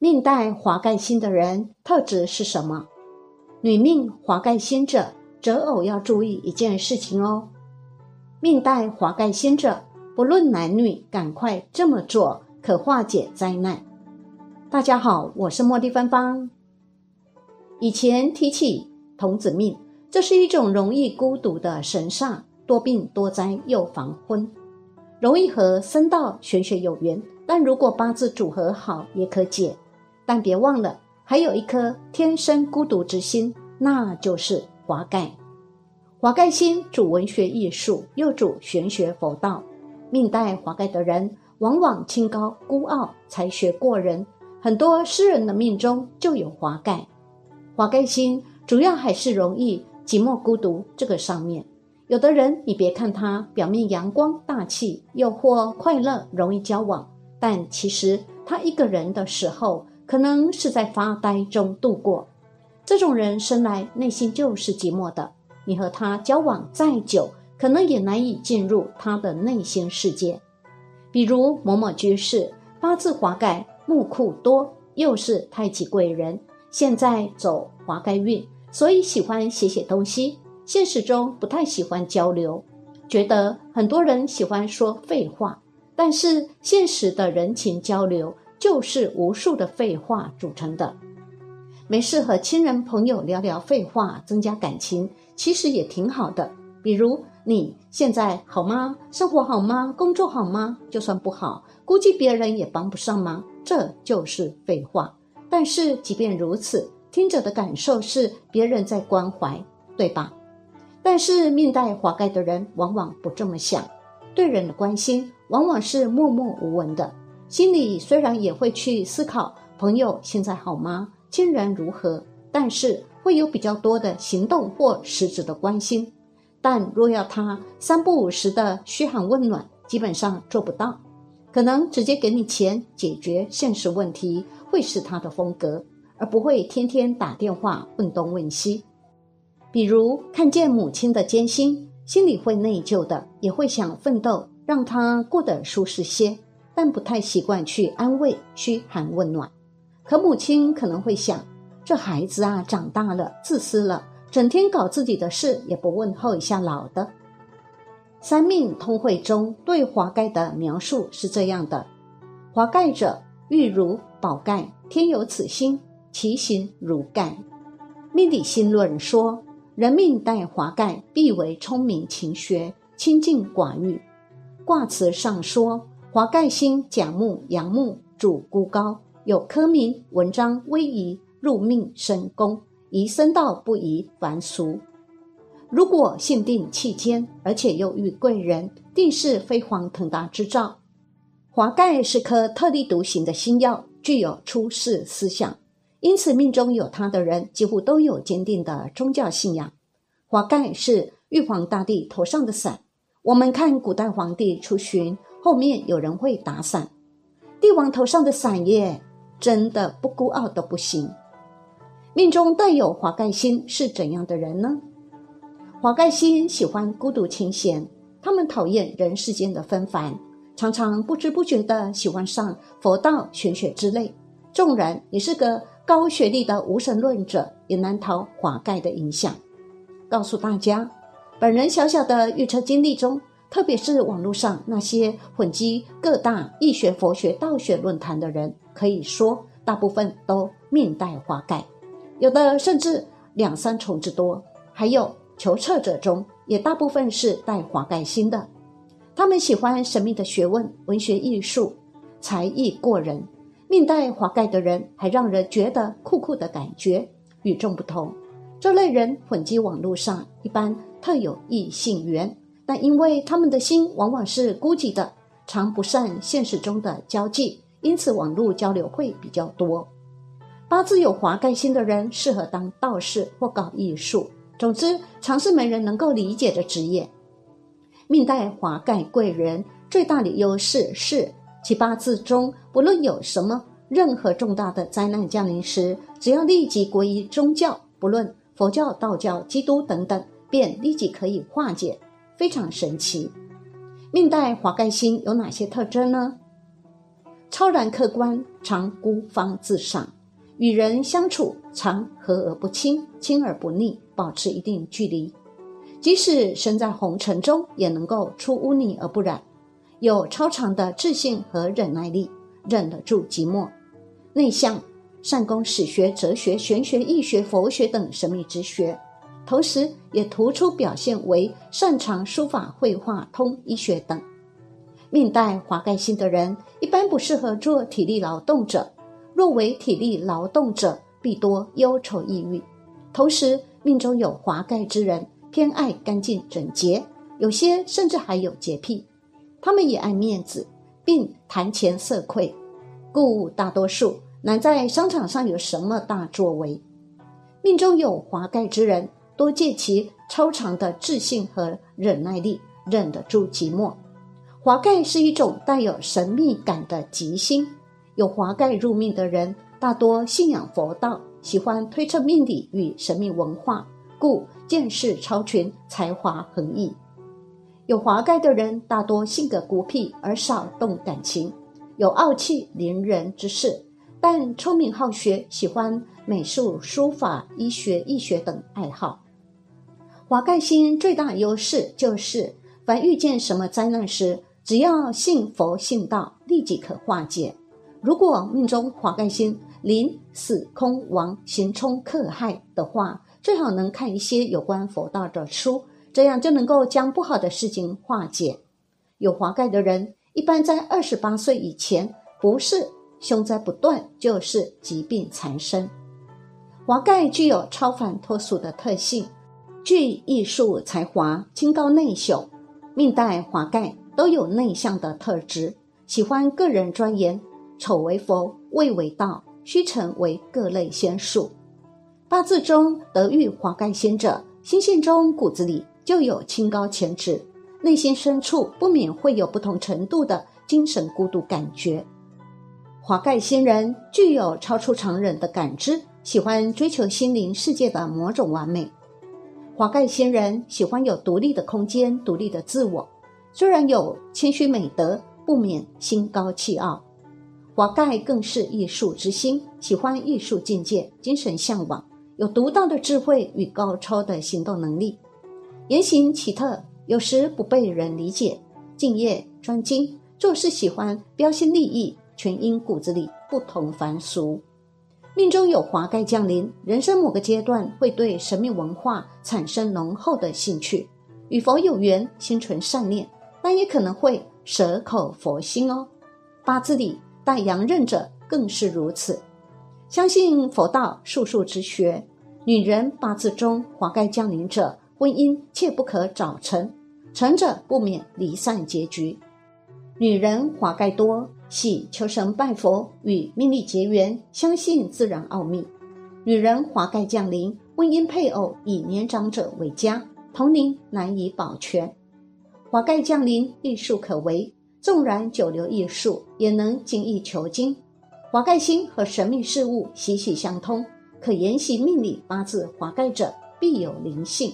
命带华盖星的人特质是什么？女命华盖星者，择偶要注意一件事情哦。命带华盖星者，不论男女，赶快这么做，可化解灾难。大家好，我是茉莉芬芳。以前提起童子命，这是一种容易孤独的神煞，多病多灾又防婚，容易和僧道玄学有缘。但如果八字组合好，也可解。但别忘了，还有一颗天生孤独之心，那就是华盖。华盖星主文学艺术，又主玄学佛道。命带华盖的人，往往清高孤傲，才学过人。很多诗人的命中就有华盖。华盖星主要还是容易寂寞孤独这个上面。有的人，你别看他表面阳光大气，又或快乐容易交往，但其实他一个人的时候。可能是在发呆中度过，这种人生来内心就是寂寞的。你和他交往再久，可能也难以进入他的内心世界。比如某某居士，八字华盖，木库多，又是太极贵人，现在走华盖运，所以喜欢写写东西。现实中不太喜欢交流，觉得很多人喜欢说废话，但是现实的人情交流。就是无数的废话组成的。没事和亲人朋友聊聊废话，增加感情，其实也挺好的。比如你现在好吗？生活好吗？工作好吗？就算不好，估计别人也帮不上忙。这就是废话。但是即便如此，听者的感受是别人在关怀，对吧？但是命带华盖的人往往不这么想，对人的关心往往是默默无闻的。心里虽然也会去思考朋友现在好吗，亲人如何，但是会有比较多的行动或实质的关心。但若要他三不五时的嘘寒问暖，基本上做不到。可能直接给你钱解决现实问题会是他的风格，而不会天天打电话问东问西。比如看见母亲的艰辛，心里会内疚的，也会想奋斗，让她过得舒适些。但不太习惯去安慰、嘘寒问暖，可母亲可能会想：这孩子啊，长大了，自私了，整天搞自己的事，也不问候一下老的。三命通会中对华盖的描述是这样的：华盖者，玉如宝盖，天有此心，其形如盖。命理心论说，人命带华盖，必为聪明勤学，清净寡欲。卦辞上说。华盖星甲木、阳木主孤高，有科名文章威仪，入命生功，宜生道不宜凡俗。如果性定气坚，而且又遇贵人，定是飞黄腾达之兆。华盖是颗特立独行的星耀，具有出世思想，因此命中有他的人，几乎都有坚定的宗教信仰。华盖是玉皇大帝头上的伞。我们看古代皇帝出巡。后面有人会打伞，帝王头上的伞叶真的不孤傲都不行。命中带有华盖星是怎样的人呢？华盖星喜欢孤独清闲，他们讨厌人世间的纷繁，常常不知不觉的喜欢上佛道、玄学之类。纵然你是个高学历的无神论者，也难逃华盖的影响。告诉大家，本人小小的预测经历中。特别是网络上那些混迹各大易学、佛学、道学论坛的人，可以说大部分都命带华盖，有的甚至两三重之多。还有求测者中，也大部分是带华盖星的。他们喜欢神秘的学问、文学艺术，才艺过人。命带华盖的人还让人觉得酷酷的感觉，与众不同。这类人混迹网络上，一般特有异性缘。但因为他们的心往往是孤寂的，常不善现实中的交际，因此网络交流会比较多。八字有华盖星的人适合当道士或搞艺术，总之，常是没人能够理解的职业。命带华盖贵人最大的优势是，其八字中不论有什么任何重大的灾难降临时，只要立即皈依宗教，不论佛教、道教、基督等等，便立即可以化解。非常神奇，命带华盖星有哪些特征呢？超然客观，常孤芳自赏，与人相处常和而不亲，亲而不腻，保持一定距离。即使身在红尘中，也能够出污泥而不染，有超长的自信和忍耐力，忍得住寂寞。内向，善攻史学、哲学、玄学、易学、佛学等神秘之学，同时也突出表现为擅长书法、绘画、通医学等。命带华盖星的人，一般不适合做体力劳动者。若为体力劳动者，必多忧愁抑郁。同时，命中有华盖之人，偏爱干净整洁，有些甚至还有洁癖。他们也爱面子，并谈钱色愧，故大多数难在商场上有什么大作为。命中有华盖之人，多借其超长的自信和忍耐力，忍得住寂寞。华盖是一种带有神秘感的吉星，有华盖入命的人大多信仰佛道，喜欢推测命理与神秘文化，故见识超群，才华横溢。有华盖的人大多性格孤僻而少动感情，有傲气凌人之势，但聪明好学，喜欢美术、书法、医学、易学等爱好。华盖星最大优势就是，凡遇见什么灾难时，只要信佛信道，立即可化解。如果命中华盖星临死空亡行冲克害的话，最好能看一些有关佛道的书，这样就能够将不好的事情化解。有华盖的人，一般在二十八岁以前，不是凶灾不断，就是疾病缠身。华盖具有超凡脱俗的特性，具艺术才华，清高内秀，命带华盖。都有内向的特质，喜欢个人钻研，丑为佛，未为道，虚成为各类仙术。八字中得遇华盖仙者，心性中骨子里就有清高潜质，内心深处不免会有不同程度的精神孤独感觉。华盖仙人具有超出常人的感知，喜欢追求心灵世界的某种完美。华盖仙人喜欢有独立的空间，独立的自我。虽然有谦虚美德，不免心高气傲。华盖更是艺术之心，喜欢艺术境界，精神向往，有独到的智慧与高超的行动能力。言行奇特，有时不被人理解。敬业专精，做事喜欢标新立异，全因骨子里不同凡俗。命中有华盖降临，人生某个阶段会对神秘文化产生浓厚的兴趣，与佛有缘，心存善念。但也可能会舍口佛心哦。八字里带阳刃者更是如此。相信佛道术数之学，女人八字中华盖降临者，婚姻切不可早成，成者不免离散结局。女人华盖多，喜求神拜佛，与命理结缘，相信自然奥秘。女人华盖降临，婚姻配偶以年长者为佳，同龄难以保全。华盖降临，艺术可为。纵然久留艺术，也能精益求精。华盖星和神秘事物息息相通，可沿袭命理八字。华盖者必有灵性。